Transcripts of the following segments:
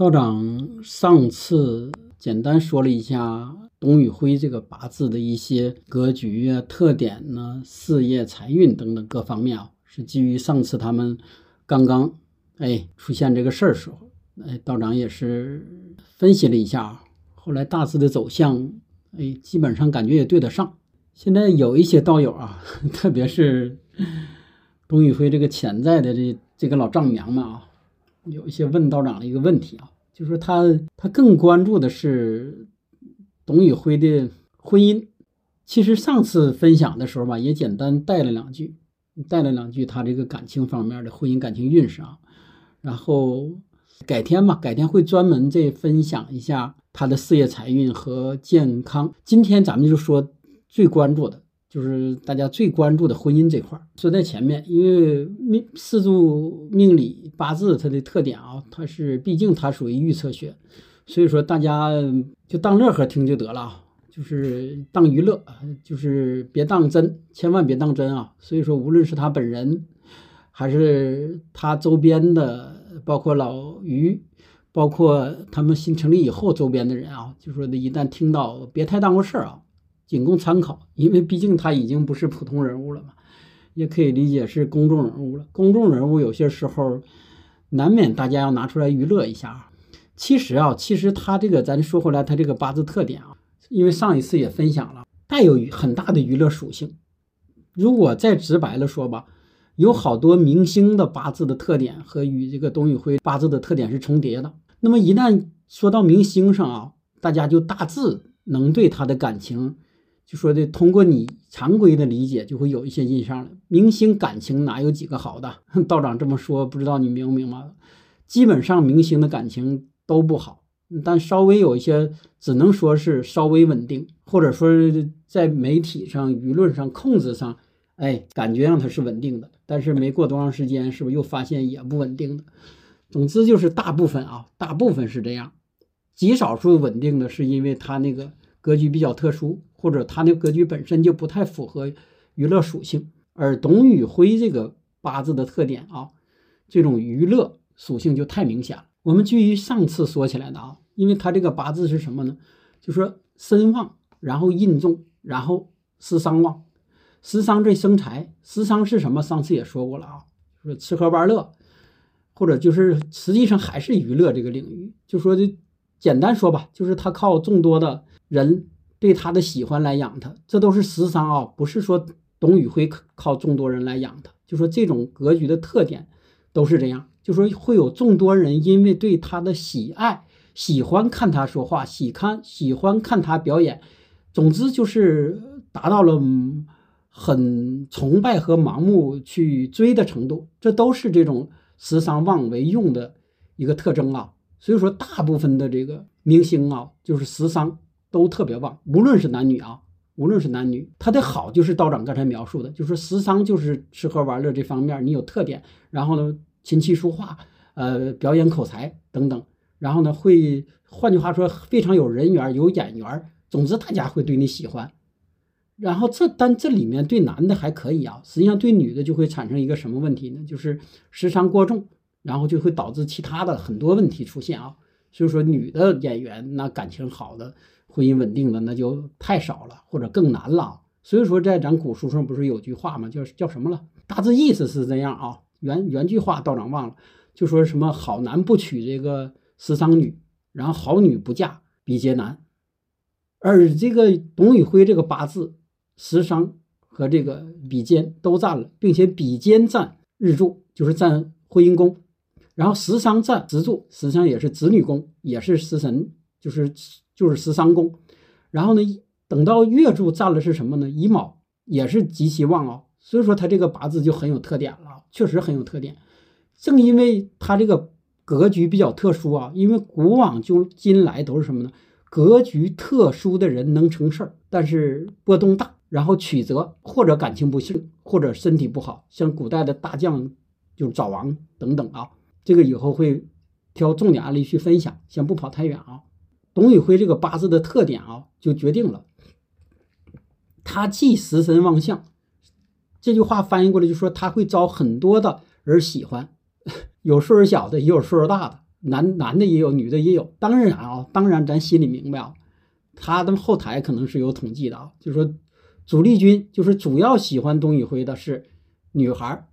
道长上次简单说了一下董宇辉这个八字的一些格局啊、特点呢、事业、财运等等各方面啊，是基于上次他们刚刚哎出现这个事儿时候，哎道长也是分析了一下啊，后来大致的走向，哎基本上感觉也对得上。现在有一些道友啊，特别是董宇辉这个潜在的这这个老丈母娘们啊。有一些问道长的一个问题啊，就是他他更关注的是董宇辉的婚姻。其实上次分享的时候吧，也简单带了两句，带了两句他这个感情方面的婚姻感情运势啊。然后改天吧，改天会专门再分享一下他的事业财运和健康。今天咱们就说最关注的。就是大家最关注的婚姻这块儿，说在前面，因为命四柱命理八字它的特点啊，它是毕竟它属于预测学，所以说大家就当乐呵听就得了啊，就是当娱乐，就是别当真，千万别当真啊。所以说，无论是他本人，还是他周边的，包括老于，包括他们新成立以后周边的人啊，就说的一旦听到，别太当回事儿啊。仅供参考，因为毕竟他已经不是普通人物了嘛，也可以理解是公众人物了。公众人物有些时候难免大家要拿出来娱乐一下。其实啊，其实他这个咱说回来，他这个八字特点啊，因为上一次也分享了，带有很大的娱乐属性。如果再直白了说吧，有好多明星的八字的特点和与这个董宇辉八字的特点是重叠的。那么一旦说到明星上啊，大家就大致能对他的感情。就说的，通过你常规的理解，就会有一些印象了。明星感情哪有几个好的？道长这么说，不知道你明不明白？基本上明星的感情都不好，但稍微有一些，只能说是稍微稳定，或者说在媒体上、舆论上控制上，哎，感觉上他是稳定的。但是没过多长时间，是不是又发现也不稳定的？总之就是大部分啊，大部分是这样，极少数稳定的是因为他那个格局比较特殊。或者他那格局本身就不太符合娱乐属性，而董宇辉这个八字的特点啊，这种娱乐属性就太明显了。我们基于上次说起来的啊，因为他这个八字是什么呢？就说身旺，然后印重，然后食伤旺，食伤这生财，食伤是什么？上次也说过了啊，说吃喝玩乐，或者就是实际上还是娱乐这个领域。就说这简单说吧，就是他靠众多的人。对他的喜欢来养他，这都是食伤啊，不是说董宇辉靠众多人来养他，就说这种格局的特点都是这样，就说会有众多人因为对他的喜爱，喜欢看他说话，喜看喜欢看他表演，总之就是达到了很崇拜和盲目去追的程度，这都是这种食伤妄为用的一个特征啊。所以说，大部分的这个明星啊，就是食伤。都特别旺，无论是男女啊，无论是男女，他的好就是道长刚才描述的，就是食伤就是吃喝玩乐这方面你有特点，然后呢，琴棋书画，呃，表演口才等等，然后呢，会换句话说非常有人缘，有眼缘，总之大家会对你喜欢。然后这但这里面对男的还可以啊，实际上对女的就会产生一个什么问题呢？就是时伤过重，然后就会导致其他的很多问题出现啊。所以说女的演员那感情好的。婚姻稳定的那就太少了，或者更难了。所以说，在咱古书上不是有句话吗？叫叫什么了？大致意思是这样啊。原原句话道长忘了，就说什么好男不娶这个食伤女，然后好女不嫁比劫难。而这个董宇辉这个八字，食伤和这个比肩都占了，并且比肩占日柱，就是占婚姻宫，然后食伤占子柱，实际上也是子女宫，也是食神，就是。就是十三宫，然后呢，等到月柱占了是什么呢？乙卯也是极其旺啊，所以说他这个八字就很有特点了，确实很有特点。正因为他这个格局比较特殊啊，因为古往就今来都是什么呢？格局特殊的人能成事儿，但是波动大，然后曲折，或者感情不幸，或者身体不好，像古代的大将就早亡等等啊。这个以后会挑重点案例去分享，先不跑太远啊。董宇辉这个八字的特点啊，就决定了他既食神旺相，这句话翻译过来就说他会招很多的人喜欢，有岁数小的，也有岁数大的，男男的也有，女的也有。当然啊，当然咱心里明白啊，他的后台可能是有统计的啊，就说主力军就是主要喜欢董宇辉的是女孩，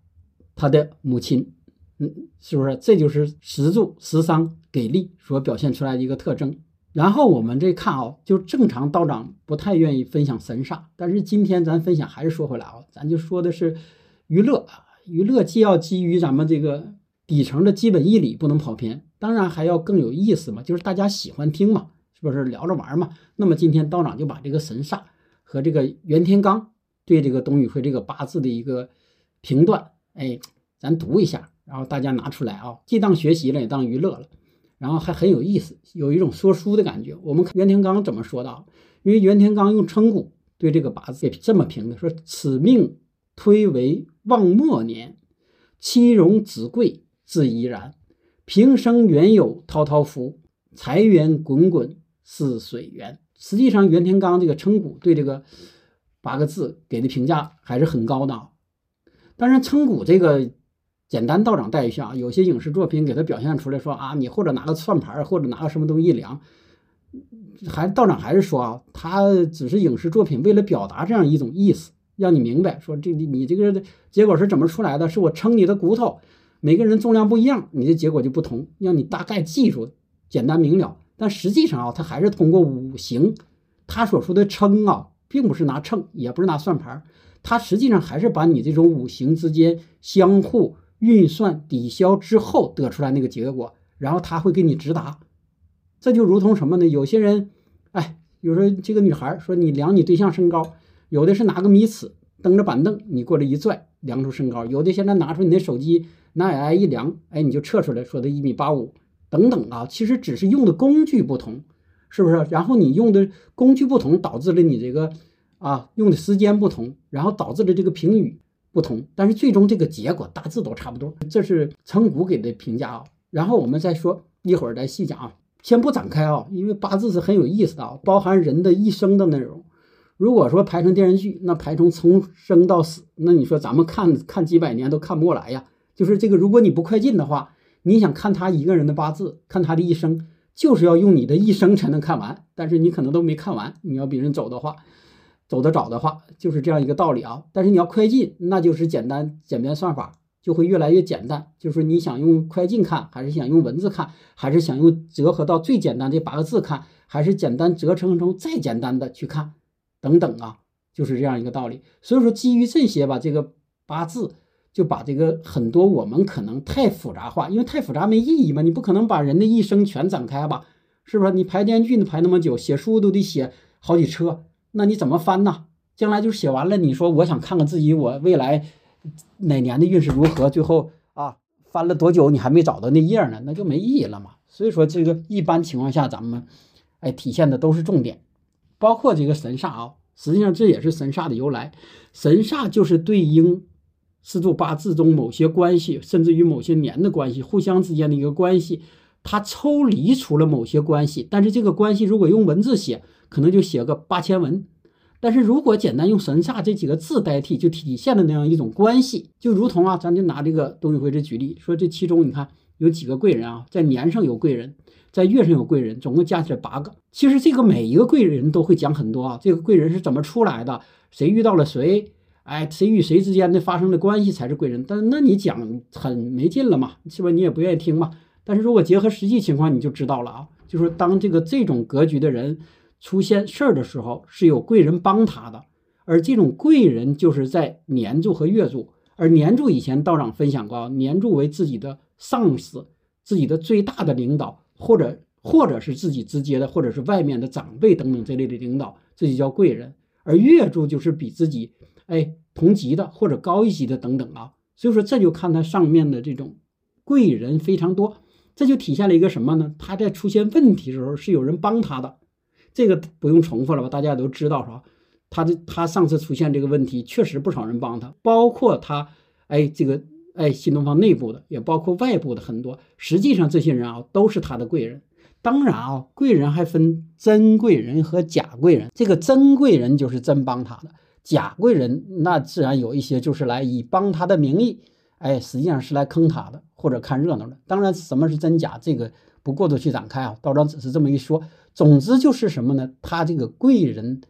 他的母亲，嗯，是不是？这就是石柱、食伤给力所表现出来的一个特征。然后我们这看啊，就正常道长不太愿意分享神煞，但是今天咱分享还是说回来啊，咱就说的是娱乐啊，娱乐既要基于咱们这个底层的基本义理不能跑偏，当然还要更有意思嘛，就是大家喜欢听嘛，是不是聊着玩嘛？那么今天道长就把这个神煞和这个袁天罡对这个董宇辉这个八字的一个评断，哎，咱读一下，然后大家拿出来啊，既当学习了，也当娱乐了。然后还很有意思，有一种说书的感觉。我们看袁天罡怎么说的？因为袁天罡用称骨对这个八字这么评的，说此命推为望末年，妻荣子贵自怡然，平生原有滔滔福，财源滚滚似水源。实际上，袁天罡这个称骨对这个八个字给的评价还是很高的。当然，称骨这个。简单道长带一下，有些影视作品给他表现出来说啊，你或者拿个算盘，或者拿个什么东西一量，还道长还是说啊，他只是影视作品为了表达这样一种意思，让你明白说这你你这个结果是怎么出来的？是我称你的骨头，每个人重量不一样，你的结果就不同，让你大概记住，简单明了。但实际上啊，他还是通过五行，他所说的称啊，并不是拿秤，也不是拿算盘，他实际上还是把你这种五行之间相互。运算抵消之后得出来那个结果，然后他会给你直达，这就如同什么呢？有些人，哎，有时候这个女孩说你量你对象身高，有的是拿个米尺蹬着板凳，你过来一拽量出身高；有的现在拿出你的手机拿 AI 一量，哎，你就测出来说的一米八五等等啊。其实只是用的工具不同，是不是？然后你用的工具不同，导致了你这个啊用的时间不同，然后导致了这个评语。不同，但是最终这个结果大致都差不多。这是成骨给的评价啊。然后我们再说一会儿再细讲啊，先不展开啊，因为八字是很有意思的啊，包含人的一生的内容。如果说排成电视剧，那排成从生到死，那你说咱们看看几百年都看不过来呀。就是这个，如果你不快进的话，你想看他一个人的八字，看他的一生，就是要用你的一生才能看完。但是你可能都没看完，你要比人走的话。走得早的话，就是这样一个道理啊。但是你要快进，那就是简单简便算法就会越来越简单。就是你想用快进看，还是想用文字看，还是想用折合到最简单的八个字看，还是简单折成成再简单的去看，等等啊，就是这样一个道理。所以说，基于这些吧，这个八字就把这个很多我们可能太复杂化，因为太复杂没意义嘛。你不可能把人的一生全展开吧，是不是？你排电视剧排那么久，写书都得写好几车。那你怎么翻呢？将来就写完了，你说我想看看自己我未来哪年的运势如何？最后啊，翻了多久你还没找到那页呢？那就没意义了嘛。所以说这个一般情况下咱们哎体现的都是重点，包括这个神煞啊，实际上这也是神煞的由来。神煞就是对应四柱八字中某些关系，甚至于某些年的关系，互相之间的一个关系，它抽离出了某些关系，但是这个关系如果用文字写。可能就写个八千文，但是如果简单用神煞这几个字代替，就体现了那样一种关系，就如同啊，咱就拿这个董宇辉这举例，说这其中你看有几个贵人啊，在年上有贵人，在月上有贵人，总共加起来八个。其实这个每一个贵人都会讲很多啊，这个贵人是怎么出来的，谁遇到了谁，哎，谁与谁之间的发生的关系才是贵人。但那你讲很没劲了嘛，是吧？你也不愿意听嘛。但是如果结合实际情况，你就知道了啊，就是当这个这种格局的人。出现事儿的时候是有贵人帮他的，而这种贵人就是在年柱和月柱。而年柱以前道长分享过，年柱为自己的上司、自己的最大的领导，或者或者是自己直接的，或者是外面的长辈等等这类的领导，这就叫贵人。而月柱就是比自己哎同级的或者高一级的等等啊。所以说这就看他上面的这种贵人非常多，这就体现了一个什么呢？他在出现问题的时候是有人帮他的。这个不用重复了吧？大家都知道是吧？他的他上次出现这个问题，确实不少人帮他，包括他，哎，这个哎新东方内部的，也包括外部的很多。实际上这些人啊，都是他的贵人。当然啊，贵人还分真贵人和假贵人。这个真贵人就是真帮他的，假贵人那自然有一些就是来以帮他的名义，哎，实际上是来坑他的，或者看热闹的。当然，什么是真假，这个不过多去展开啊。道长只是这么一说。总之就是什么呢？他这个贵人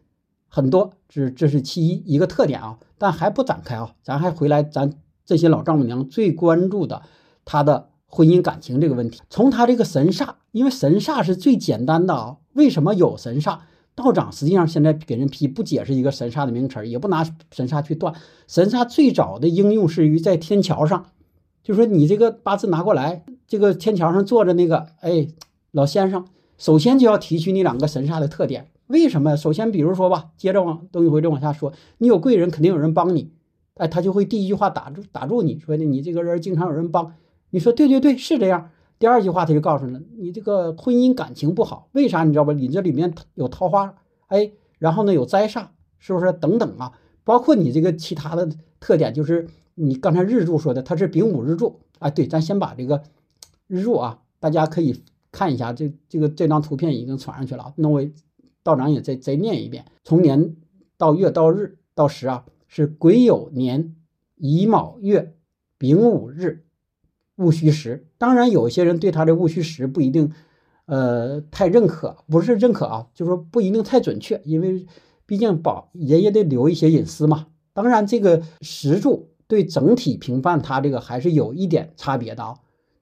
很多，这这是其一一个特点啊。但还不展开啊，咱还回来，咱这些老丈母娘最关注的他的婚姻感情这个问题。从他这个神煞，因为神煞是最简单的啊。为什么有神煞？道长实际上现在给人批不解释一个神煞的名词，也不拿神煞去断。神煞最早的应用是于在天桥上，就说你这个八字拿过来，这个天桥上坐着那个哎老先生，首先就要提取你两个神煞的特点。为什么？首先比如说吧，接着往东一回就往下说，你有贵人，肯定有人帮你，哎，他就会第一句话打住打住你说的你这个人经常有人帮，你说对对对是这样。第二句话他就告诉你了你这个婚姻感情不好，为啥你知道吧？你这里面有桃花，哎，然后呢有灾煞，是不是？等等啊，包括你这个其他的特点，就是你刚才日柱说的，它是丙午日柱啊。对，咱先把这个日柱啊，大家可以看一下，这这个这张图片已经传上去了。那我道长也再再念一遍：从年到月到日到时啊，是癸酉年乙卯月丙午日。戊戌时，当然有些人对他的戊戌时不一定，呃，太认可，不是认可啊，就是说不一定太准确，因为毕竟保人也得留一些隐私嘛。当然，这个时柱对整体评判他这个还是有一点差别的啊，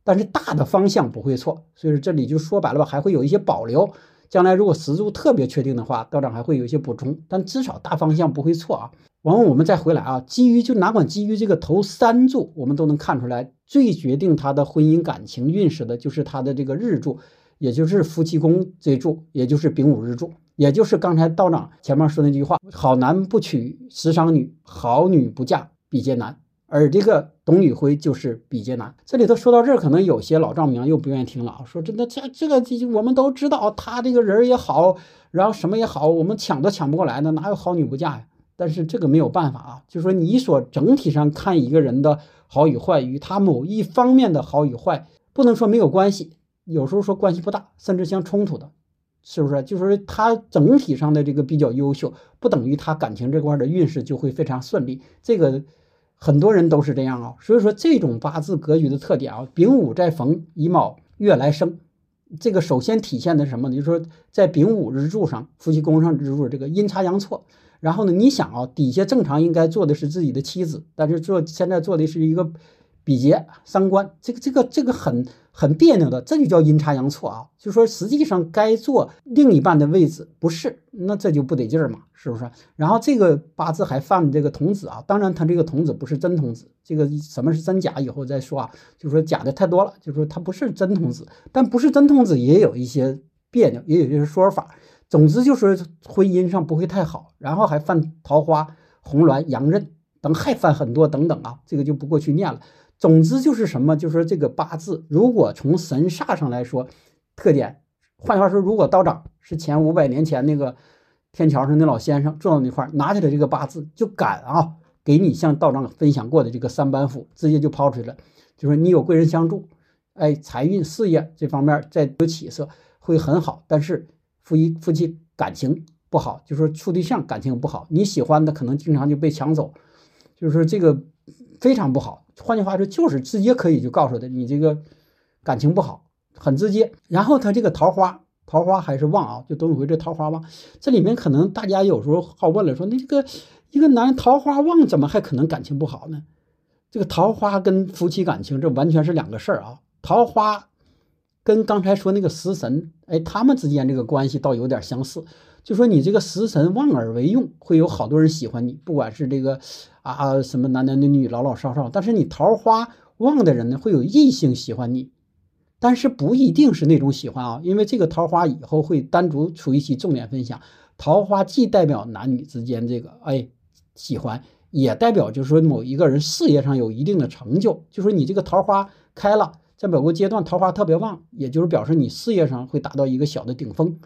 但是大的方向不会错，所以说这里就说白了吧，还会有一些保留。将来如果时柱特别确定的话，道长还会有一些补充，但至少大方向不会错啊。完后我们再回来啊，基于就哪管基于这个头三柱，我们都能看出来，最决定他的婚姻感情运势的就是他的这个日柱，也就是夫妻宫这柱，也就是丙午日柱，也就是刚才道长前面说那句话：好男不娶时尚女，好女不嫁比劫难。而这个董宇辉就是比劫男。这里头说到这儿，可能有些老丈母娘又不愿意听了啊，说真的，这这个我们都知道，他这个人也好，然后什么也好，我们抢都抢不过来呢，哪有好女不嫁呀？但是这个没有办法啊，就说你所整体上看一个人的好与坏，与他某一方面的好与坏，不能说没有关系，有时候说关系不大，甚至相冲突的，是不是？就是他整体上的这个比较优秀，不等于他感情这块的运势就会非常顺利，这个。很多人都是这样啊，所以说这种八字格局的特点啊，丙午在逢乙卯月来生，这个首先体现的是什么呢？就是说在丙午日柱上，夫妻宫上日柱这个阴差阳错，然后呢，你想啊，底下正常应该做的是自己的妻子，但是做现在做的是一个。比劫三官，这个这个这个很很别扭的，这就叫阴差阳错啊！就说实际上该做另一半的位置不是，那这就不得劲儿嘛，是不是？然后这个八字还犯这个童子啊，当然他这个童子不是真童子，这个什么是真假以后再说啊。就说假的太多了，就说他不是真童子，但不是真童子也有一些别扭，也有一些说法。总之就是婚姻上不会太好，然后还犯桃花、红鸾、阳刃等，还犯很多等等啊，这个就不过去念了。总之就是什么，就是说这个八字，如果从神煞上来说，特点，换句话说，如果道长是前五百年前那个天桥上那老先生坐到那块儿，拿起来这个八字就敢啊，给你像道长分享过的这个三板斧，直接就抛出去了，就说你有贵人相助，哎，财运事业这方面再有起色会很好，但是夫妻夫妻感情不好，就说处对象感情不好，你喜欢的可能经常就被抢走，就是说这个非常不好。换句话说，就是直接可以就告诉他，你这个感情不好，很直接。然后他这个桃花，桃花还是旺啊，就董宇辉这桃花旺。这里面可能大家有时候好问了，说那这个一个男桃花旺，怎么还可能感情不好呢？这个桃花跟夫妻感情这完全是两个事儿啊。桃花跟刚才说那个食神，哎，他们之间这个关系倒有点相似。就说你这个食神旺而为用，会有好多人喜欢你，不管是这个啊什么男男女女、老老少少。但是你桃花旺的人呢，会有异性喜欢你，但是不一定是那种喜欢啊，因为这个桃花以后会单独出一期重点分享。桃花既代表男女之间这个哎喜欢，也代表就是说某一个人事业上有一定的成就。就说你这个桃花开了，在某个阶段桃花特别旺，也就是表示你事业上会达到一个小的顶峰。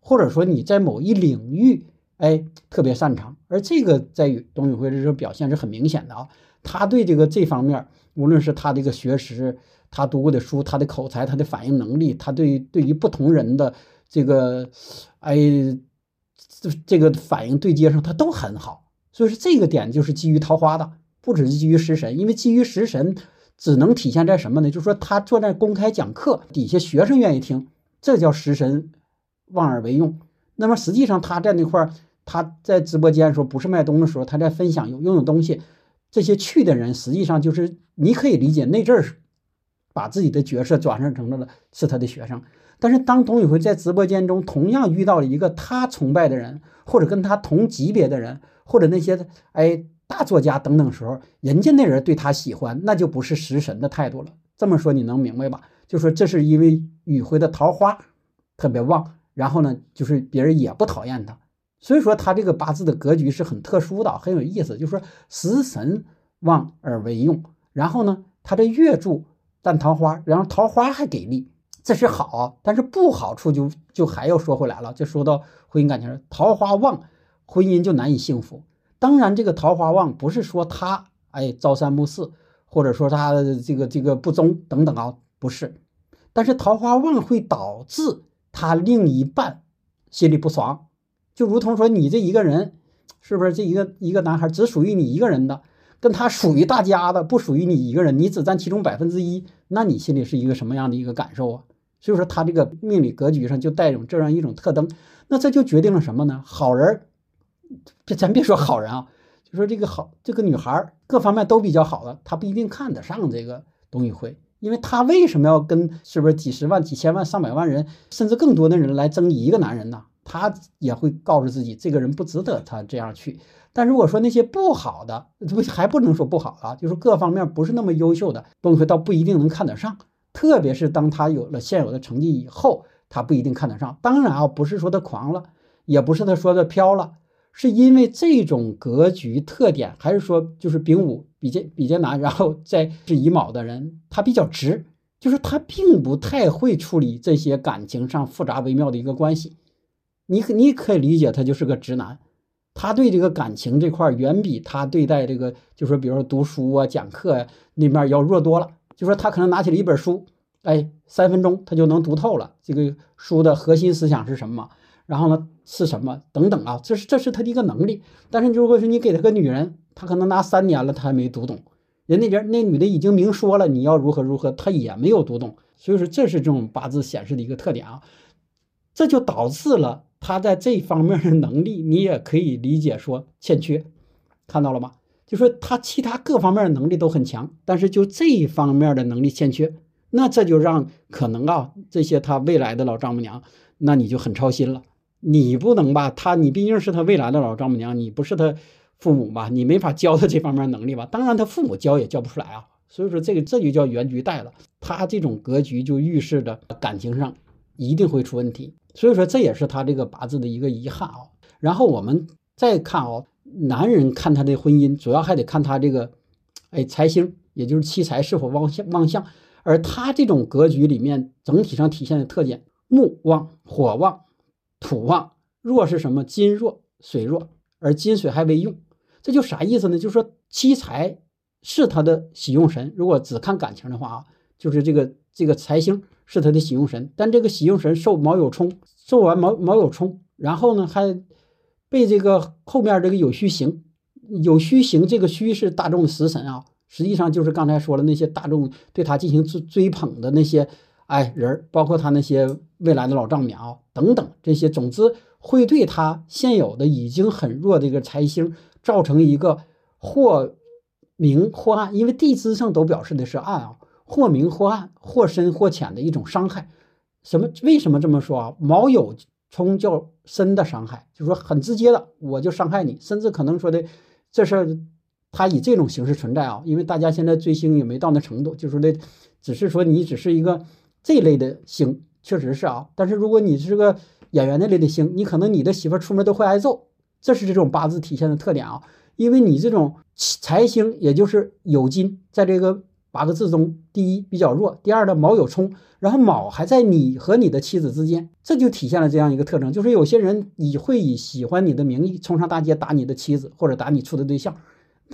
或者说你在某一领域，哎，特别擅长，而这个在董宇辉这时候表现是很明显的啊。他对这个这方面，无论是他这个学识，他读过的书，他的口才，他的反应能力，他对对于不同人的这个，哎，这这个反应对接上，他都很好。所以说这个点就是基于桃花的，不只是基于食神，因为基于食神只能体现在什么呢？就是说他坐在公开讲课，底下学生愿意听，这叫食神望而为用。那么实际上他在那块儿，他在直播间说不是卖东的时候，他在分享有用的东西。这些去的人实际上就是你可以理解那阵儿，把自己的角色转换成了是他的学生。但是当董宇辉在直播间中同样遇到了一个他崇拜的人，或者跟他同级别的人，或者那些哎大作家等等时候，人家那人对他喜欢，那就不是食神的态度了。这么说你能明白吧？就说这是因为宇辉的桃花特别旺，然后呢，就是别人也不讨厌他。所以说他这个八字的格局是很特殊的，很有意思。就是说食神旺而为用，然后呢，他的月柱淡桃花，然后桃花还给力，这是好。但是不好处就就还要说回来了，就说到婚姻感情，桃花旺，婚姻就难以幸福。当然，这个桃花旺不是说他哎朝三暮四，或者说他这个这个不忠等等啊，不是。但是桃花旺会导致他另一半心里不爽。就如同说，你这一个人，是不是这一个一个男孩只属于你一个人的，跟他属于大家的，不属于你一个人，你只占其中百分之一，那你心里是一个什么样的一个感受啊？所以说，他这个命理格局上就带有这样一种特征，那这就决定了什么呢？好人，别咱别说好人啊，就说这个好这个女孩各方面都比较好的，她不一定看得上这个董宇辉，因为他为什么要跟是不是几十万、几千万、上百万人，甚至更多的人来争一个男人呢？他也会告诉自己，这个人不值得他这样去。但如果说那些不好的，不还不能说不好啊，就是各方面不是那么优秀的，东西倒不一定能看得上。特别是当他有了现有的成绩以后，他不一定看得上。当然啊，不是说他狂了，也不是他说的飘了，是因为这种格局特点，还是说就是丙午比较比较难，然后 再是乙卯的人，他比较直，就是他并不太会处理这些感情上复杂微妙的一个关系。你可你可以理解，他就是个直男，他对这个感情这块远比他对待这个，就说比如说读书啊、讲课呀那面要弱多了。就说他可能拿起了一本书，哎，三分钟他就能读透了这个书的核心思想是什么，然后呢是什么等等啊，这是这是他的一个能力。但是如果说你给他个女人，他可能拿三年了，他还没读懂。人那边那女的已经明说了你要如何如何，他也没有读懂。所以说这是这种八字显示的一个特点啊，这就导致了。他在这方面的能力，你也可以理解说欠缺，看到了吗？就说他其他各方面的能力都很强，但是就这一方面的能力欠缺，那这就让可能啊这些他未来的老丈母娘，那你就很操心了。你不能吧？他你毕竟是他未来的老丈母娘，你不是他父母吧？你没法教他这方面能力吧？当然他父母教也教不出来啊。所以说这个这就叫原局带了，他这种格局就预示着感情上一定会出问题。所以说这也是他这个八字的一个遗憾啊。然后我们再看哦，男人看他的婚姻，主要还得看他这个，哎，财星，也就是妻财是否旺相旺相。而他这种格局里面整体上体现的特点，木旺、火旺、土旺，弱是什么？金弱、水弱，而金水还为用。这就啥意思呢？就是说妻财是他的喜用神。如果只看感情的话啊，就是这个这个财星。是他的喜用神，但这个喜用神受卯酉冲，受完卯卯酉冲，然后呢还被这个后面这个有虚刑，有虚刑，这个虚是大众的食神啊，实际上就是刚才说了那些大众对他进行追追捧的那些哎人，包括他那些未来的老丈母娘等等这些，总之会对他现有的已经很弱的一个财星造成一个或明或暗，因为地支上都表示的是暗啊。或明或暗，或深或浅的一种伤害。什么？为什么这么说啊？卯酉冲叫深的伤害，就是说很直接的，我就伤害你，甚至可能说的这事儿，他以这种形式存在啊。因为大家现在追星也没到那程度，就说的只是说你只是一个这一类的星，确实是啊。但是如果你是个演员那类的星，你可能你的媳妇出门都会挨揍，这是这种八字体现的特点啊。因为你这种财星，也就是酉金，在这个。八个字中，第一比较弱，第二呢卯有冲，然后卯还在你和你的妻子之间，这就体现了这样一个特征，就是有些人以会以喜欢你的名义冲上大街打你的妻子或者打你处的对象，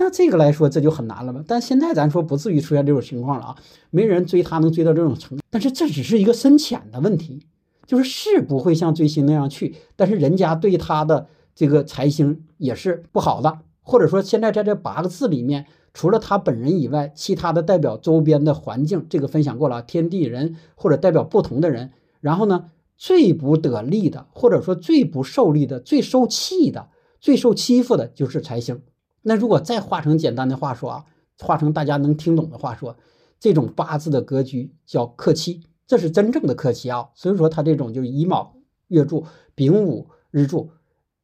那这个来说这就很难了吧？但现在咱说不至于出现这种情况了啊，没人追他能追到这种程度，但是这只是一个深浅的问题，就是是不会像追星那样去，但是人家对他的这个财星也是不好的，或者说现在在这八个字里面。除了他本人以外，其他的代表周边的环境，这个分享过了，天地人或者代表不同的人。然后呢，最不得力的，或者说最不受力的、最受气的、最受欺负的就是财星。那如果再画成简单的话说啊，画成大家能听懂的话说，这种八字的格局叫克妻，这是真正的克妻啊。所以说他这种就是乙卯月柱、丙午日柱，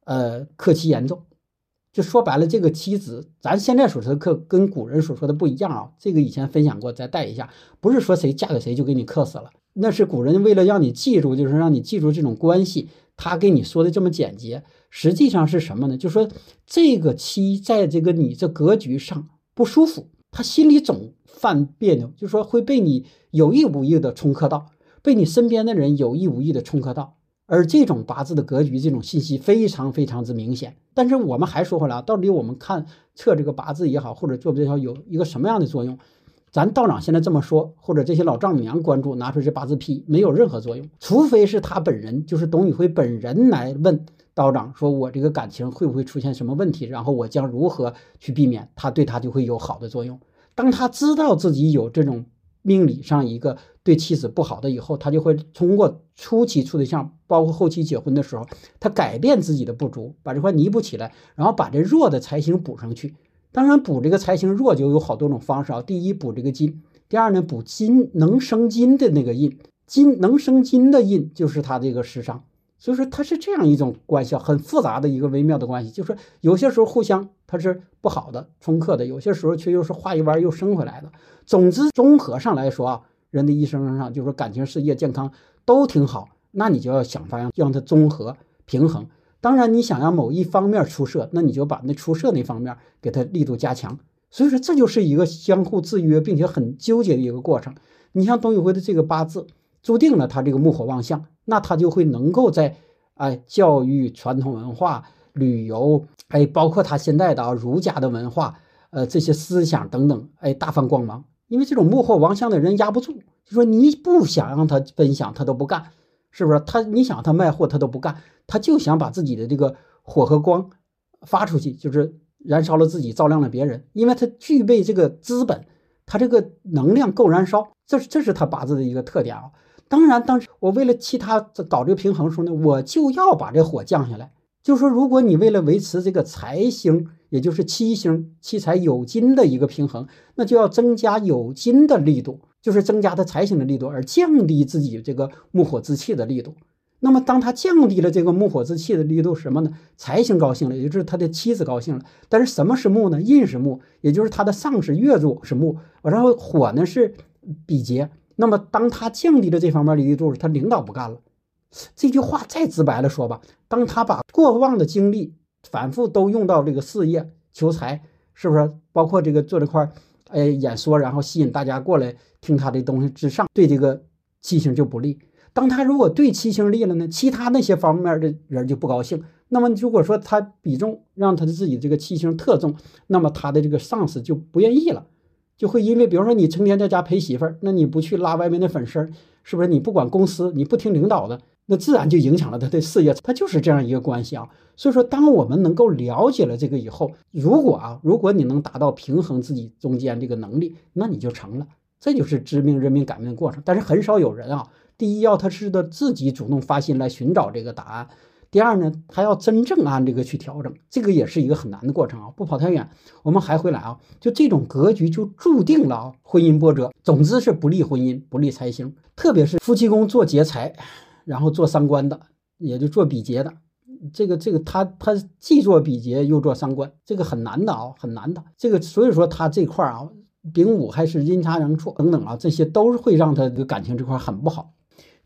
呃，克妻严重。就说白了，这个妻子，咱现在所说的克跟古人所说的不一样啊。这个以前分享过，再带一下，不是说谁嫁给谁就给你克死了，那是古人为了让你记住，就是让你记住这种关系，他给你说的这么简洁。实际上是什么呢？就说这个妻在这个你这格局上不舒服，他心里总犯别扭，就说会被你有意无意的冲克到，被你身边的人有意无意的冲克到。而这种八字的格局，这种信息非常非常之明显。但是我们还说回来啊，到底我们看测这个八字也好，或者做这条有一个什么样的作用？咱道长现在这么说，或者这些老丈母娘关注拿出这八字批，没有任何作用。除非是他本人，就是董宇辉本人来问道长，说我这个感情会不会出现什么问题，然后我将如何去避免，他对他就会有好的作用。当他知道自己有这种。命理上一个对妻子不好的以后，他就会通过初期处对象，包括后期结婚的时候，他改变自己的不足，把这块弥补起来，然后把这弱的财星补上去。当然，补这个财星弱就有好多种方式啊。第一，补这个金；第二呢，补金能生金的那个印，金能生金的印就是他这个时伤。所以说，它是这样一种关系，很复杂的一个微妙的关系。就是说有些时候互相它是不好的冲克的，有些时候却又是画一弯又升回来的。总之，综合上来说啊，人的一生上，就是说感情、事业、健康都挺好。那你就要想法让它综合平衡。当然，你想让某一方面出色，那你就把那出色那方面给它力度加强。所以说，这就是一个相互制约并且很纠结的一个过程。你像董宇辉的这个八字。注定了他这个木火旺相，那他就会能够在哎教育、传统文化、旅游，哎包括他现在的啊儒家的文化，呃这些思想等等，哎大放光芒。因为这种木火旺相的人压不住，就说你不想让他分享，他都不干，是不是？他你想他卖货，他都不干，他就想把自己的这个火和光发出去，就是燃烧了自己，照亮了别人，因为他具备这个资本，他这个能量够燃烧，这是这是他八字的一个特点啊。当然，当时我为了其他搞这个平衡时候呢，我就要把这火降下来。就是说，如果你为了维持这个财星，也就是七星七财有金的一个平衡，那就要增加有金的力度，就是增加他财星的力度，而降低自己这个木火之气的力度。那么，当他降低了这个木火之气的力度，什么呢？财星高兴了，也就是他的妻子高兴了。但是什么是木呢？印是木，也就是他的上司月柱是木，然后火呢是比劫。那么，当他降低了这方面的力度，他领导不干了。这句话再直白的说吧，当他把过旺的精力反复都用到这个事业、求财，是不是？包括这个做这块，哎，演说，然后吸引大家过来听他的东西之上，对这个七星就不利。当他如果对七星利了呢，其他那些方面的人就不高兴。那么，如果说他比重让他的自己这个七星特重，那么他的这个上司就不愿意了。就会因为，比如说你成天在家陪媳妇儿，那你不去拉外面的粉丝，是不是？你不管公司，你不听领导的，那自然就影响了他的事业。他就是这样一个关系啊。所以说，当我们能够了解了这个以后，如果啊，如果你能达到平衡自己中间这个能力，那你就成了。这就是知命认命改命的过程。但是很少有人啊，第一要他是的自己主动发心来寻找这个答案。第二呢，他要真正按这个去调整，这个也是一个很难的过程啊。不跑太远，我们还回来啊。就这种格局就注定了啊，婚姻波折。总之是不利婚姻，不利财星。特别是夫妻宫做劫财，然后做三官的，也就做比劫的。这个这个他他既做比劫又做三官，这个很难的啊，很难的。这个所以说他这块啊，丙午还是阴差阳错等等啊，这些都是会让他的感情这块很不好。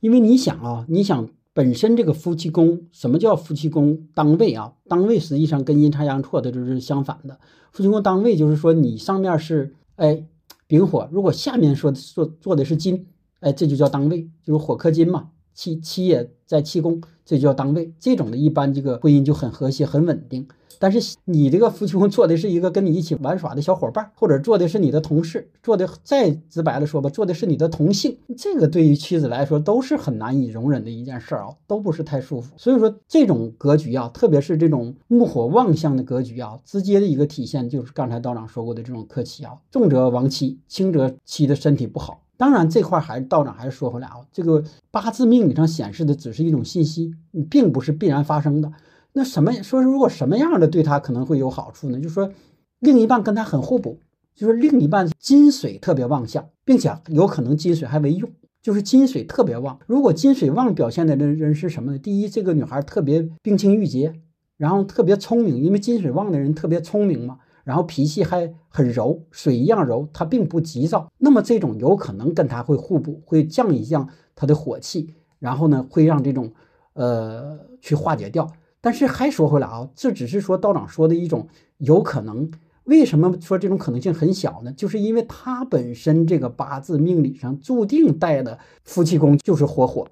因为你想啊，你想。本身这个夫妻宫，什么叫夫妻宫当位啊？当位实际上跟阴差阳错的就是相反的。夫妻宫当位就是说，你上面是哎丙火，如果下面说做做的是金，哎这就叫当位，就是火克金嘛。妻妻也在七宫，这就叫当位。这种的一般这个婚姻就很和谐很稳定。但是你这个夫妻宫做的是一个跟你一起玩耍的小伙伴，或者做的是你的同事，做的再直白的说吧，做的是你的同性，这个对于妻子来说都是很难以容忍的一件事儿啊，都不是太舒服。所以说这种格局啊，特别是这种木火旺相的格局啊，直接的一个体现就是刚才道长说过的这种克妻啊，重则亡妻，轻则妻的身体不好。当然这块还是道长还是说回来啊，这个八字命理上显示的只是一种信息，并不是必然发生的。那什么说，如果什么样的对他可能会有好处呢？就是说，另一半跟他很互补，就是另一半金水特别旺相，并且有可能金水还为用，就是金水特别旺。如果金水旺表现的人人是什么呢？第一，这个女孩特别冰清玉洁，然后特别聪明，因为金水旺的人特别聪明嘛，然后脾气还很柔，水一样柔，他并不急躁。那么这种有可能跟他会互补，会降一降他的火气，然后呢，会让这种呃去化解掉。但是还说回来啊，这只是说道长说的一种有可能。为什么说这种可能性很小呢？就是因为他本身这个八字命理上注定带的夫妻宫就是火火，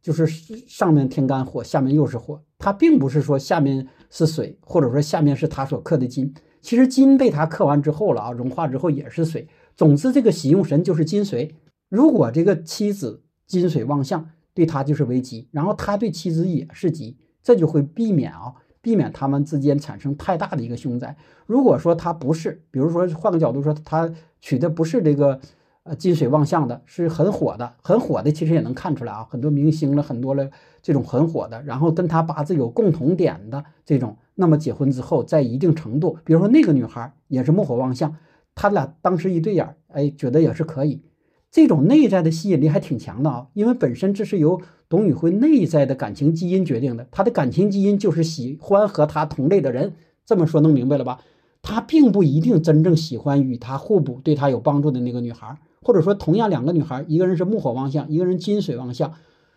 就是上面天干火，下面又是火。他并不是说下面是水，或者说下面是他所克的金。其实金被他克完之后了啊，融化之后也是水。总之，这个喜用神就是金水。如果这个妻子金水旺相，对他就是危机，然后他对妻子也是吉。这就会避免啊，避免他们之间产生太大的一个凶灾。如果说他不是，比如说换个角度说，他娶的不是这个呃金水旺相的，是很火的，很火的，其实也能看出来啊，很多明星了，很多了这种很火的，然后跟他八字有共同点的这种，那么结婚之后，在一定程度，比如说那个女孩也是木火旺相，他俩当时一对眼，哎，觉得也是可以。这种内在的吸引力还挺强的啊，因为本身这是由董宇辉内在的感情基因决定的，他的感情基因就是喜欢和他同类的人。这么说能明白了吧？他并不一定真正喜欢与他互补、对他有帮助的那个女孩，或者说同样两个女孩，一个人是木火旺相，一个人金水旺相。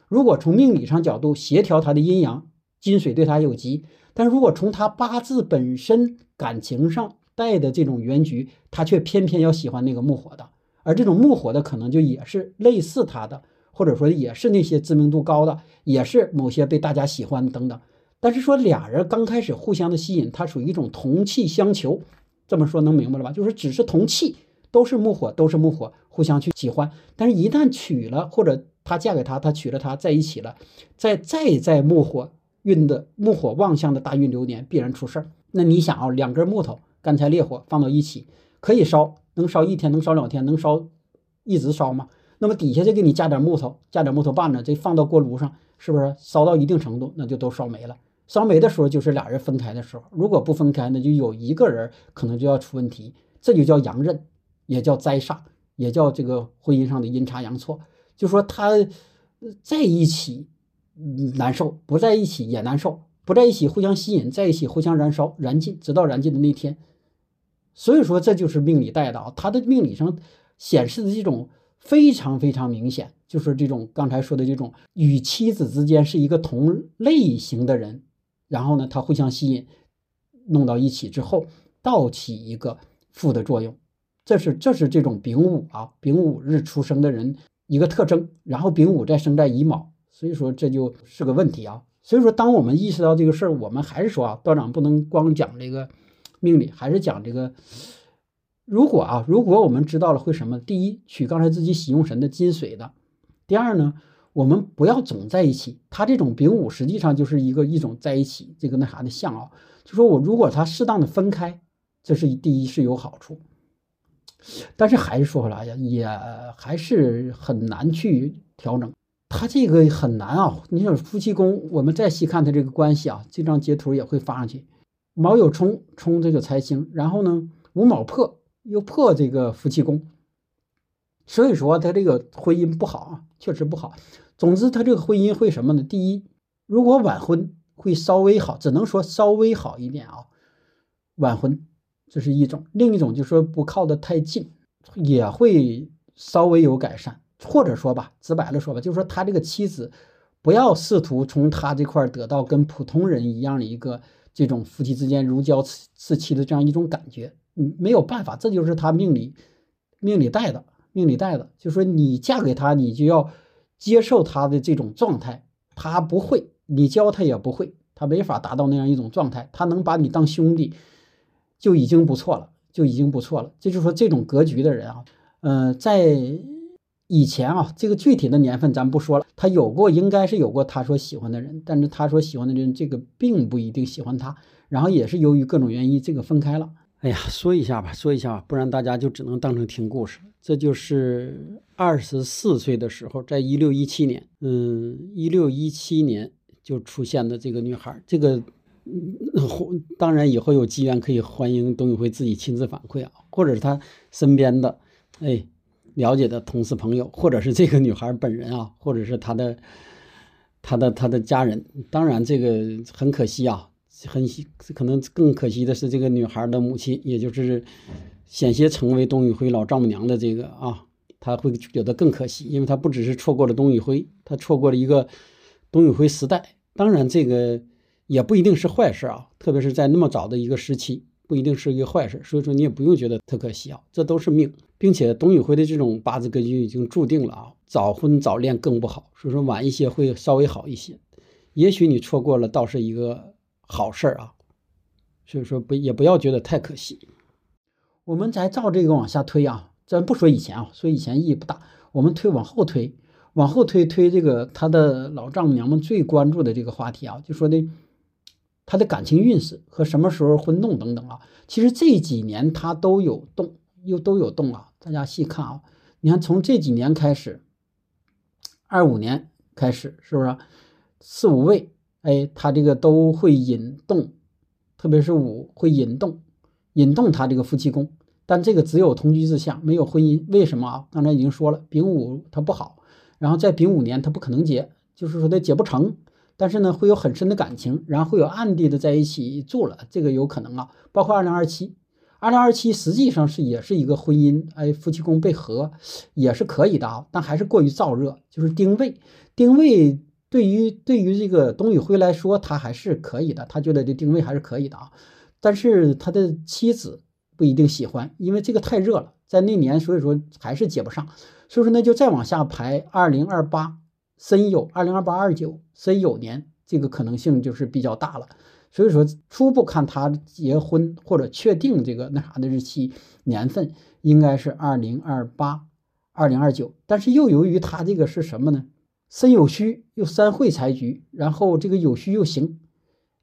如果从命理上角度协调她的阴阳，金水对她有吉；但如果从她八字本身感情上带的这种原局，她却偏偏要喜欢那个木火的。而这种木火的可能就也是类似她的，或者说也是那些知名度高的，也是某些被大家喜欢的等等。但是说俩人刚开始互相的吸引，它属于一种同气相求，这么说能明白了吧？就是只是同气，都是木火，都是木火，互相去喜欢。但是，一旦娶了，或者她嫁给他，他娶了她，在一起了，再再在木火运的木火旺相的大运流年，必然出事儿。那你想啊，两根木头，干柴烈火放到一起，可以烧。能烧一天，能烧两天，能烧一直烧吗？那么底下再给你加点木头，加点木头棒子，这放到锅炉上，是不是烧到一定程度，那就都烧没了？烧没的时候就是俩人分开的时候。如果不分开，那就有一个人可能就要出问题，这就叫阳刃，也叫灾煞，也叫这个婚姻上的阴差阳错。就说他在一起难受，不在一起也难受，不在一起互相吸引，在一起互相燃烧，燃尽，直到燃尽的那天。所以说，这就是命理带的啊，他的命理上显示的这种非常非常明显，就是这种刚才说的这种与妻子之间是一个同类型的人，然后呢，他互相吸引，弄到一起之后，倒起一个负的作用，这是这是这种丙午啊，丙午日出生的人一个特征，然后丙午再生在乙卯，所以说这就是个问题啊。所以说，当我们意识到这个事儿，我们还是说啊，道长不能光讲这个。命理还是讲这个，如果啊，如果我们知道了会什么？第一，取刚才自己喜用神的金水的；第二呢，我们不要总在一起。他这种丙午实际上就是一个一种在一起这个那啥的象啊。就说我如果他适当的分开，这是第一是有好处。但是还是说回来呀，也还是很难去调整。他这个很难啊。你想夫妻宫，我们再细看他这个关系啊，这张截图也会发上去。卯酉冲冲这个财星，然后呢午卯破又破这个夫妻宫，所以说他这个婚姻不好啊，确实不好。总之他这个婚姻会什么呢？第一，如果晚婚会稍微好，只能说稍微好一点啊。晚婚这是一种，另一种就是说不靠得太近，也会稍微有改善。或者说吧，直白的说吧，就是说他这个妻子不要试图从他这块得到跟普通人一样的一个。这种夫妻之间如胶似漆的这样一种感觉，嗯，没有办法，这就是他命里命里带的，命里带的。就说你嫁给他，你就要接受他的这种状态，他不会，你教他也不会，他没法达到那样一种状态。他能把你当兄弟，就已经不错了，就已经不错了。这就是说，这种格局的人啊，呃，在以前啊，这个具体的年份咱不说了，他有过，应该是有过他所喜欢的人，但是他所喜欢的人，这个并不一定喜欢他，然后也是由于各种原因，这个分开了。哎呀，说一下吧，说一下吧，不然大家就只能当成听故事。这就是二十四岁的时候，在一六一七年，嗯，一六一七年就出现的这个女孩。这个，嗯当然以后有机缘可以欢迎董宇辉自己亲自反馈啊，或者是他身边的，哎，了解的同事朋友，或者是这个女孩本人啊，或者是她的，她的她的家人。当然，这个很可惜啊。很可能更可惜的是，这个女孩的母亲，也就是险些成为董宇辉老丈母娘的这个啊，他会觉得更可惜，因为他不只是错过了董宇辉，他错过了一个董宇辉时代。当然，这个也不一定是坏事啊，特别是在那么早的一个时期，不一定是一个坏事。所以说，你也不用觉得特可惜啊，这都是命，并且董宇辉的这种八字格局已经注定了啊，早婚早恋更不好，所以说晚一些会稍微好一些。也许你错过了，倒是一个。好事儿啊，所以说不也不要觉得太可惜。我们再照这个往下推啊，咱不说以前啊，说以前意义不大。我们推往后推，往后推推这个他的老丈母娘们最关注的这个话题啊，就说的他的感情运势和什么时候婚动等等啊。其实这几年他都有动，又都有动啊。大家细看啊，你看从这几年开始，二五年开始是不是四五位？哎，他这个都会引动，特别是五会引动，引动他这个夫妻宫，但这个只有同居之相，没有婚姻。为什么啊？刚才已经说了，丙午它不好，然后在丙午年它不可能结，就是说它结不成。但是呢，会有很深的感情，然后会有暗地的在一起住了，这个有可能啊。包括二零二七，二零二七实际上是也是一个婚姻，哎，夫妻宫被合也是可以的啊，但还是过于燥热，就是丁未，丁未。对于对于这个董宇辉来说，他还是可以的，他觉得这定位还是可以的啊。但是他的妻子不一定喜欢，因为这个太热了，在那年，所以说还是接不上。所以说呢，就再往下排，二零二八申酉，二零二八二九申酉年，这个可能性就是比较大了。所以说，初步看他结婚或者确定这个那啥的日期年份，应该是二零二八、二零二九。但是又由于他这个是什么呢？申酉戌又三会财局，然后这个酉戌又行，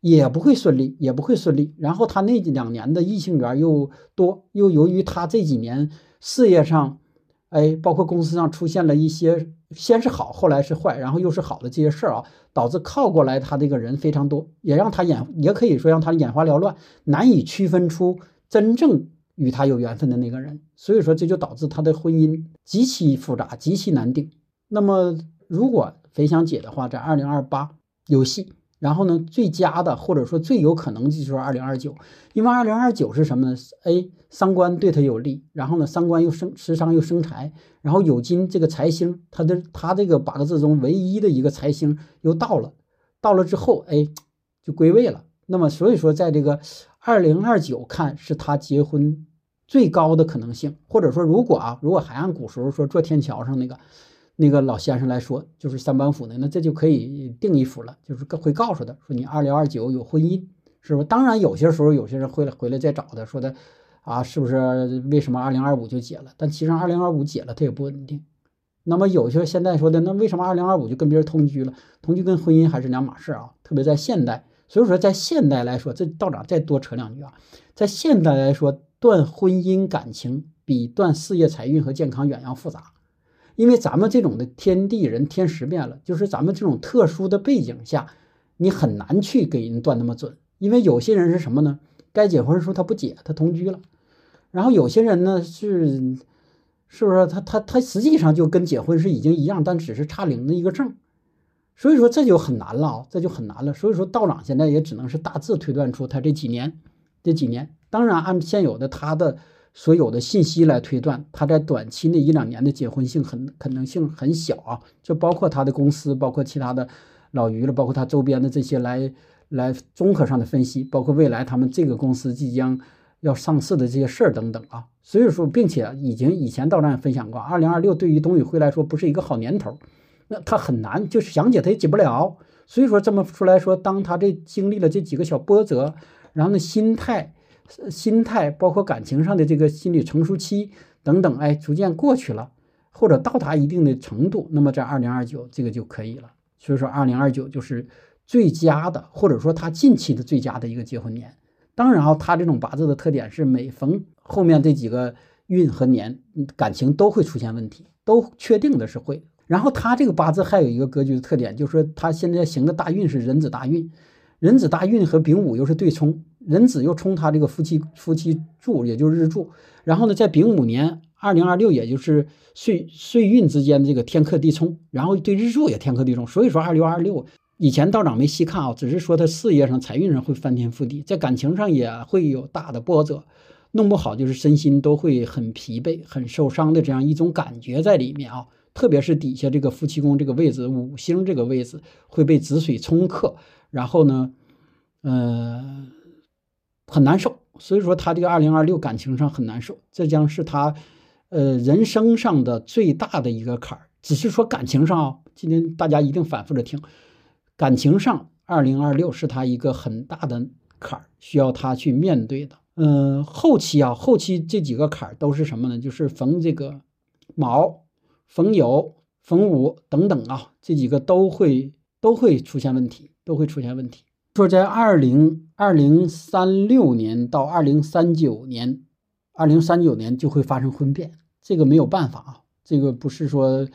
也不会顺利，也不会顺利。然后他那两年的异性缘又多，又由于他这几年事业上，哎，包括公司上出现了一些先是好，后来是坏，然后又是好的这些事儿啊，导致靠过来他这个人非常多，也让他眼也可以说让他眼花缭乱，难以区分出真正与他有缘分的那个人。所以说这就导致他的婚姻极其复杂，极其难定。那么。如果肥香姐的话，在二零二八有戏。然后呢，最佳的或者说最有可能就是二零二九，因为二零二九是什么呢？A 三官对他有利，然后呢，三官又生食伤又生财，然后酉金这个财星，他的他这个八个字中唯一的一个财星又到了，到了之后，哎，就归位了。那么所以说，在这个二零二九看是他结婚最高的可能性，或者说如果啊，如果还按古时候说做天桥上那个。那个老先生来说，就是三板斧的，那这就可以定一斧了，就是会告诉他说你二零二九有婚姻，是不是？当然有些时候有些人会回来再找他说的，啊，是不是？为什么二零二五就解了？但其实二零二五解了，他也不稳定。那么有些现在说的，那为什么二零二五就跟别人同居了？同居跟婚姻还是两码事啊，特别在现代。所以说在现代来说，这道长再多扯两句啊，在现代来说，断婚姻感情比断事业财运和健康远要复杂。因为咱们这种的天地人天时变了，就是咱们这种特殊的背景下，你很难去给人断那么准。因为有些人是什么呢？该结婚的时候他不结，他同居了。然后有些人呢是，是不是他他他实际上就跟结婚是已经一样，但只是差领的一个证。所以说这就很难了啊，这就很难了。所以说道长现在也只能是大致推断出他这几年，这几年，当然按现有的他的。所有的信息来推断，他在短期内一两年的结婚性很可能性很小啊，就包括他的公司，包括其他的老于了，包括他周边的这些来来综合上的分析，包括未来他们这个公司即将要上市的这些事儿等等啊，所以说，并且已经以前道长也分享过，二零二六对于董宇辉来说不是一个好年头，那他很难就是想解他也解不了，所以说这么出来说，当他这经历了这几个小波折，然后呢，心态、心态包括感情上的这个心理成熟期等等，哎，逐渐过去了，或者到达一定的程度，那么在二零二九这个就可以了。所以说二零二九就是最佳的，或者说他近期的最佳的一个结婚年。当然啊，他这种八字的特点是每逢后面这几个运和年，感情都会出现问题，都确定的是会。然后他这个八字还有一个格局的特点，就是说他现在行的大运是壬子大运，壬子大运和丙午又是对冲，壬子又冲他这个夫妻夫妻柱，也就是日柱。然后呢，在丙午年二零二六，也就是岁岁运之间这个天克地冲，然后对日柱也天克地冲。所以说二六二六以前道长没细看啊，只是说他事业上财运上会翻天覆地，在感情上也会有大的波折，弄不好就是身心都会很疲惫、很受伤的这样一种感觉在里面啊。特别是底下这个夫妻宫这个位置，五星这个位置会被子水冲克，然后呢，呃，很难受。所以说他这个二零二六感情上很难受，这将是他，呃，人生上的最大的一个坎儿。只是说感情上啊，今天大家一定反复的听，感情上二零二六是他一个很大的坎儿，需要他去面对的。嗯，后期啊，后期这几个坎儿都是什么呢？就是逢这个卯。逢酉、逢午等等啊，这几个都会都会出现问题，都会出现问题。说在二零二零三六年到二零三九年，二零三九年就会发生婚变，这个没有办法啊，这个不是说，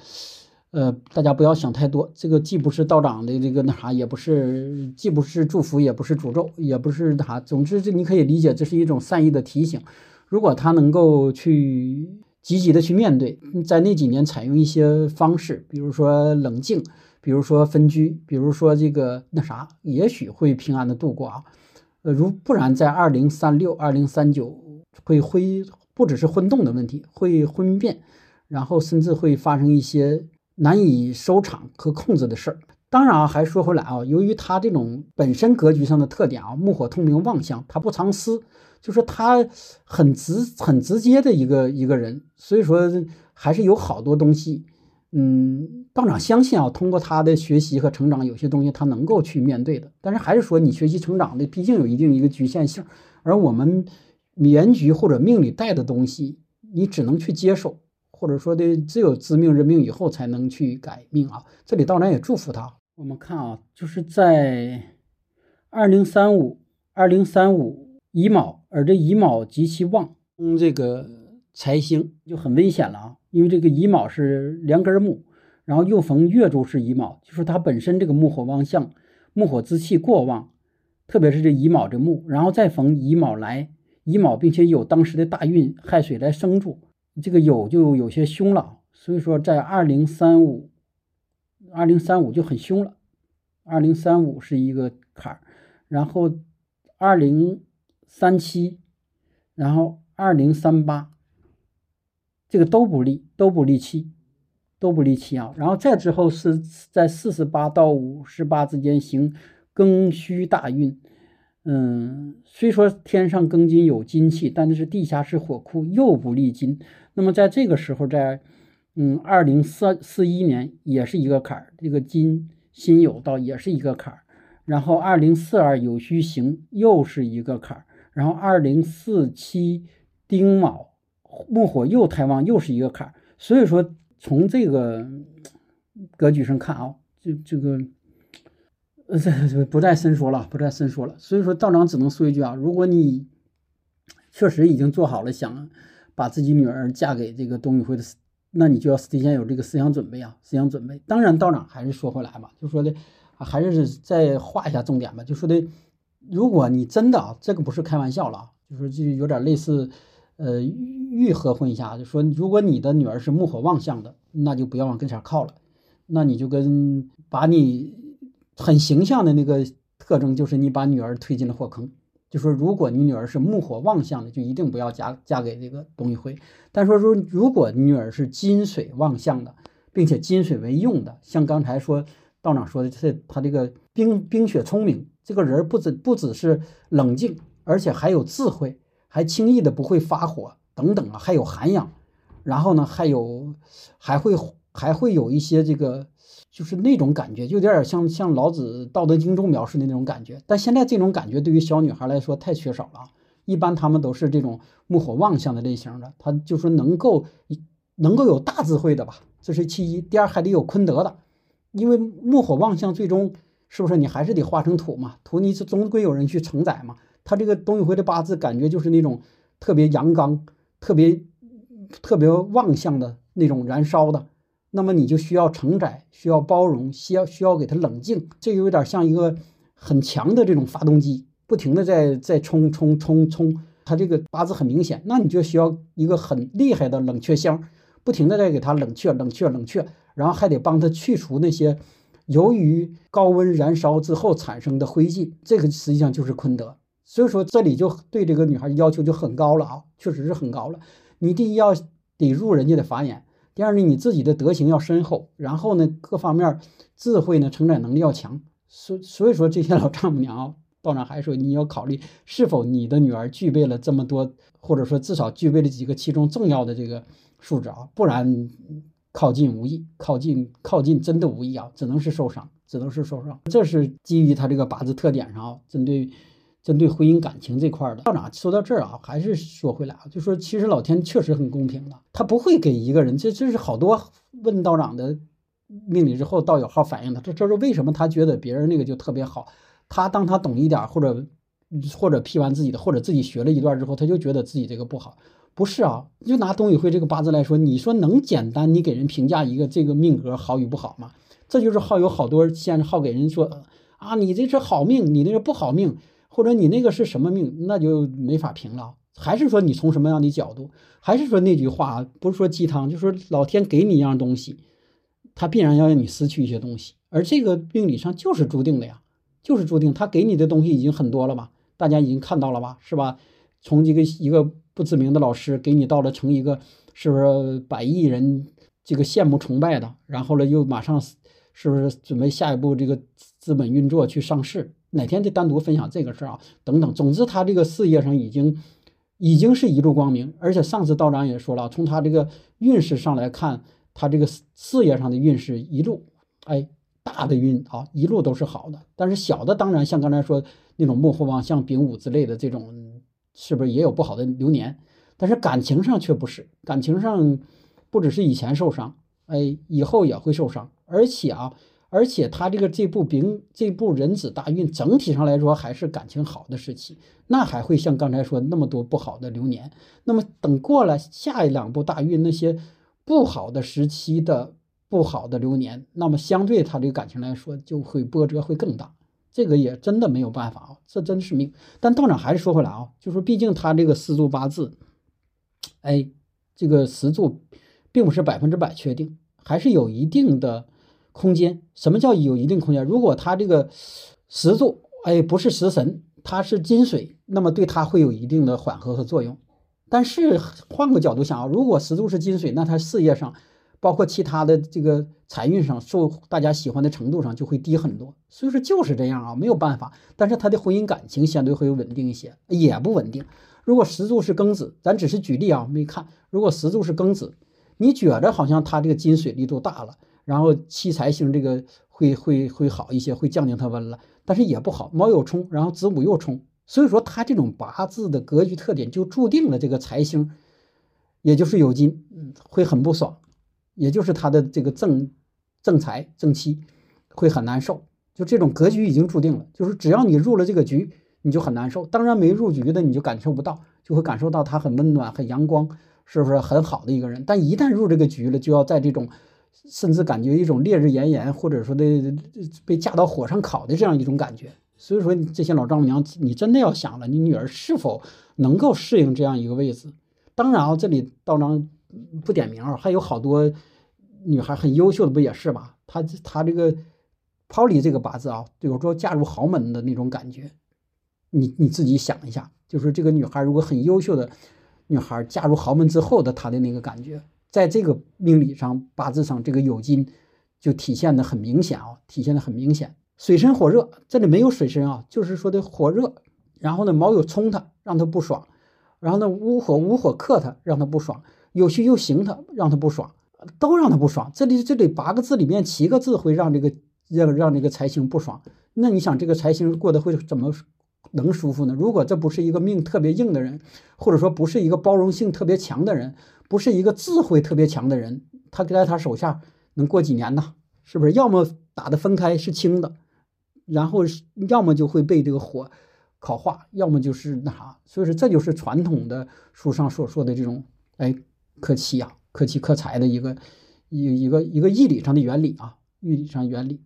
呃，大家不要想太多，这个既不是道长的这个那啥，也不是，既不是祝福，也不是诅咒，也不是啥，总之这你可以理解，这是一种善意的提醒。如果他能够去。积极的去面对，在那几年采用一些方式，比如说冷静，比如说分居，比如说这个那啥，也许会平安的度过啊。呃，如不然，在二零三六、二零三九会婚，不只是婚动的问题，会婚变，然后甚至会发生一些难以收场和控制的事儿。当然啊，还说回来啊，由于他这种本身格局上的特点啊，木火通明旺相，他不藏私。就是他很直很直接的一个一个人，所以说还是有好多东西，嗯，道长相信啊，通过他的学习和成长，有些东西他能够去面对的。但是还是说，你学习成长的毕竟有一定一个局限性，而我们原局或者命里带的东西，你只能去接受，或者说的只有知命认命以后才能去改命啊。这里道长也祝福他。我们看啊，就是在二零三五二零三五乙卯。而这乙卯极其旺，嗯，这个财星就很危险了啊！因为这个乙卯是两根木，然后又逢月柱是乙卯，就说它本身这个木火旺相，木火之气过旺，特别是这乙卯这木，然后再逢乙卯来，乙卯并且有当时的大运亥水来生住，这个酉就有些凶了。所以说在二零三五，二零三五就很凶了，二零三五是一个坎儿，然后二零。三七，然后二零三八，这个都不利，都不利气，都不利气啊。然后再之后是在四十八到五十八之间行庚戌大运，嗯，虽说天上庚金有金气，但是地下是火库，又不利金。那么在这个时候，在嗯二零四四一年也是一个坎儿，这个金辛酉到也是一个坎儿。然后二零四二有戌行又是一个坎儿。然后二零四七丁卯木火又太旺，又是一个坎儿。所以说从这个格局上看啊，这这个呃这不再深说了，不再深说了。所以说道长只能说一句啊，如果你确实已经做好了想把自己女儿嫁给这个董宇辉的，那你就要提前有这个思想准备啊，思想准备。当然道长还是说回来吧，就说的还是再画一下重点吧，就说的。如果你真的啊，这个不是开玩笑了，就是就有点类似，呃，愈合婚一下，就说如果你的女儿是木火旺相的，那就不要往跟前靠了，那你就跟把你很形象的那个特征，就是你把女儿推进了火坑。就说如果你女儿是木火旺相的，就一定不要嫁嫁给这个董宇辉。但说说如果你女儿是金水旺相的，并且金水为用的，像刚才说道长说的，这他这个冰冰雪聪明。这个人不止不只是冷静，而且还有智慧，还轻易的不会发火等等啊，还有涵养。然后呢，还有还会还会有一些这个就是那种感觉，就有点像像老子《道德经》中描述的那种感觉。但现在这种感觉对于小女孩来说太缺少了，一般她们都是这种木火旺相的类型的，她就说能够能够有大智慧的吧，这是其一。第二还得有坤德的，因为木火旺相最终是不是你还是得化成土嘛？土你总归有人去承载嘛。他这个董宇辉的八字感觉就是那种特别阳刚、特别特别旺相的那种燃烧的。那么你就需要承载，需要包容，需要需要给他冷静，这有点像一个很强的这种发动机，不停的在在冲冲冲冲，他这个八字很明显，那你就需要一个很厉害的冷却箱，不停的在给他冷却冷却冷却，然后还得帮他去除那些由于高温燃烧之后产生的灰烬，这个实际上就是坤德。所以说这里就对这个女孩要求就很高了啊，确实是很高了。你第一要得入人家的法眼。第二呢，你自己的德行要深厚，然后呢，各方面智慧呢，承载能力要强。所所以说，这些老丈母娘啊道长还说，你要考虑是否你的女儿具备了这么多，或者说至少具备了几个其中重要的这个素质啊，不然靠近无益，靠近靠近真的无益啊，只能是受伤，只能是受伤。这是基于他这个八字特点上啊，针对。针对婚姻感情这块的道长说到这儿啊，还是说回来啊，就说其实老天确实很公平的，他不会给一个人，这这是好多问道长的命理之后，道友号反映的，这这是为什么他觉得别人那个就特别好，他当他懂一点或者或者批完自己的，或者自己学了一段之后，他就觉得自己这个不好，不是啊？就拿董宇辉这个八字来说，你说能简单你给人评价一个这个命格好与不好吗？这就是好有好多现在好给人说啊，你这是好命，你那个不好命。或者你那个是什么命，那就没法评了。还是说你从什么样的角度？还是说那句话，不是说鸡汤，就说老天给你一样东西，他必然要让你失去一些东西。而这个命理上就是注定的呀，就是注定。他给你的东西已经很多了吧？大家已经看到了吧？是吧？从这个一个不知名的老师给你到了成一个是不是百亿人这个羡慕崇拜的？然后呢，又马上是不是准备下一步这个资本运作去上市？哪天就单独分享这个事儿啊，等等。总之，他这个事业上已经已经是一路光明，而且上次道长也说了，从他这个运势上来看，他这个事业上的运势一路，哎，大的运啊，一路都是好的。但是小的，当然像刚才说那种幕后旺，像丙午之类的这种，是不是也有不好的流年？但是感情上却不是，感情上不只是以前受伤，哎，以后也会受伤，而且啊。而且他这个这部丙这部壬子大运整体上来说还是感情好的时期，那还会像刚才说那么多不好的流年。那么等过了下一两部大运那些不好的时期的不好的流年，那么相对他这个感情来说就会波折会更大。这个也真的没有办法啊，这真是命。但道长还是说回来啊，就说毕竟他这个四柱八字，哎，这个十柱并不是百分之百确定，还是有一定的。空间，什么叫有一定空间？如果它这个石柱，哎，不是食神，它是金水，那么对它会有一定的缓和和作用。但是换个角度想啊，如果石柱是金水，那它事业上，包括其他的这个财运上，受大家喜欢的程度上就会低很多。所以说就是这样啊，没有办法。但是他的婚姻感情相对会稳定一些，也不稳定。如果石柱是庚子，咱只是举例啊，没看。如果石柱是庚子，你觉着好像他这个金水力度大了。然后七财星这个会会会好一些，会降降它温了，但是也不好。卯酉冲，然后子午又冲，所以说他这种八字的格局特点就注定了这个财星，也就是酉金，会很不爽，也就是他的这个正正财正妻会很难受。就这种格局已经注定了，就是只要你入了这个局，你就很难受。当然没入局的你就感受不到，就会感受到他很温暖、很阳光，是不是很好的一个人？但一旦入这个局了，就要在这种。甚至感觉一种烈日炎炎，或者说的被架到火上烤的这样一种感觉。所以说，这些老丈母娘，你真的要想了，你女儿是否能够适应这样一个位置？当然啊，这里道长不点名，还有好多女孩很优秀的，不也是吧？她她这个抛离这个八字啊，有时候嫁入豪门的那种感觉，你你自己想一下，就是这个女孩如果很优秀的女孩嫁入豪门之后的她的那个感觉。在这个命理上、八字上，这个酉金就体现的很明显啊，体现的很明显。水深火热，这里没有水深啊，就是说的火热。然后呢，卯酉冲他，让他不爽；然后呢，午火午火克他，让他不爽；酉戌又刑他，让他不爽。都让他不爽。这里这里八个字里面七个字会让这个让让这个财星不爽。那你想这个财星过得会怎么能舒服呢？如果这不是一个命特别硬的人，或者说不是一个包容性特别强的人，不是一个智慧特别强的人，他在他手下能过几年呢？是不是？要么打的分开是轻的，然后要么就会被这个火烤化，要么就是那啥。所以说这就是传统的书上所说的这种哎克妻啊、克妻克财的一个一一个一个义理上的原理啊，义理上原理。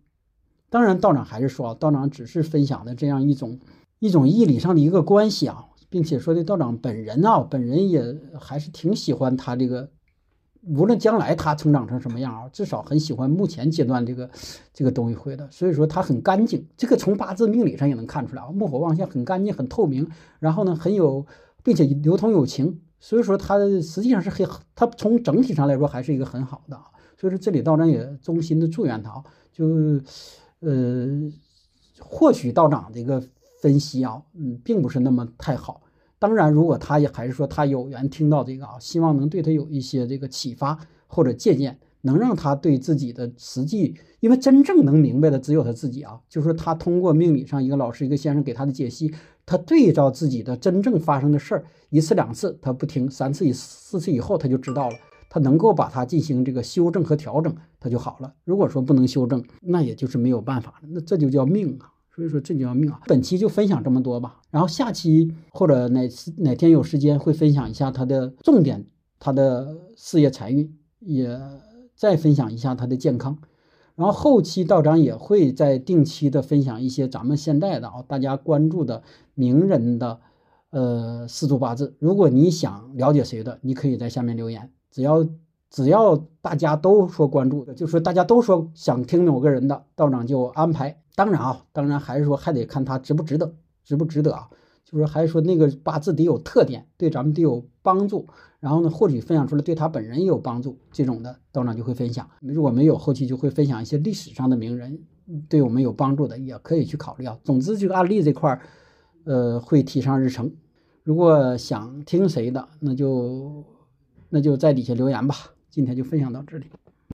当然，道长还是说，道长只是分享的这样一种一种义理上的一个关系啊，并且说的道长本人啊，本人也还是挺喜欢他这个，无论将来他成长成什么样啊，至少很喜欢目前阶段这个这个东西会的，所以说他很干净，这个从八字命理上也能看出来啊，木火旺相很干净很透明，然后呢很有，并且流通有情，所以说他实际上是很，他从整体上来说还是一个很好的啊，所以说这里道长也衷心的祝愿他，就。呃，或许道长这个分析啊，嗯，并不是那么太好。当然，如果他也还是说他有缘听到这个啊，希望能对他有一些这个启发或者借鉴，能让他对自己的实际，因为真正能明白的只有他自己啊。就是说，他通过命理上一个老师、一个先生给他的解析，他对照自己的真正发生的事儿，一次两次他不听，三次以四次以后他就知道了。他能够把它进行这个修正和调整，他就好了。如果说不能修正，那也就是没有办法了。那这就叫命啊！所以说这就要命啊！本期就分享这么多吧。然后下期或者哪次哪天有时间会分享一下他的重点，他的事业财运，也再分享一下他的健康。然后后期道长也会在定期的分享一些咱们现代的啊大家关注的名人的呃四柱八字。如果你想了解谁的，你可以在下面留言。只要只要大家都说关注的，就说大家都说想听某个人的道长就安排。当然啊，当然还是说还得看他值不值得，值不值得啊？就是还是说那个八字得有特点，对咱们得有帮助。然后呢，或许分享出来对他本人也有帮助，这种的道长就会分享。如果没有，后期就会分享一些历史上的名人，对我们有帮助的也可以去考虑啊。总之，这个案例这块儿，呃，会提上日程。如果想听谁的，那就。那就在底下留言吧，今天就分享到这里。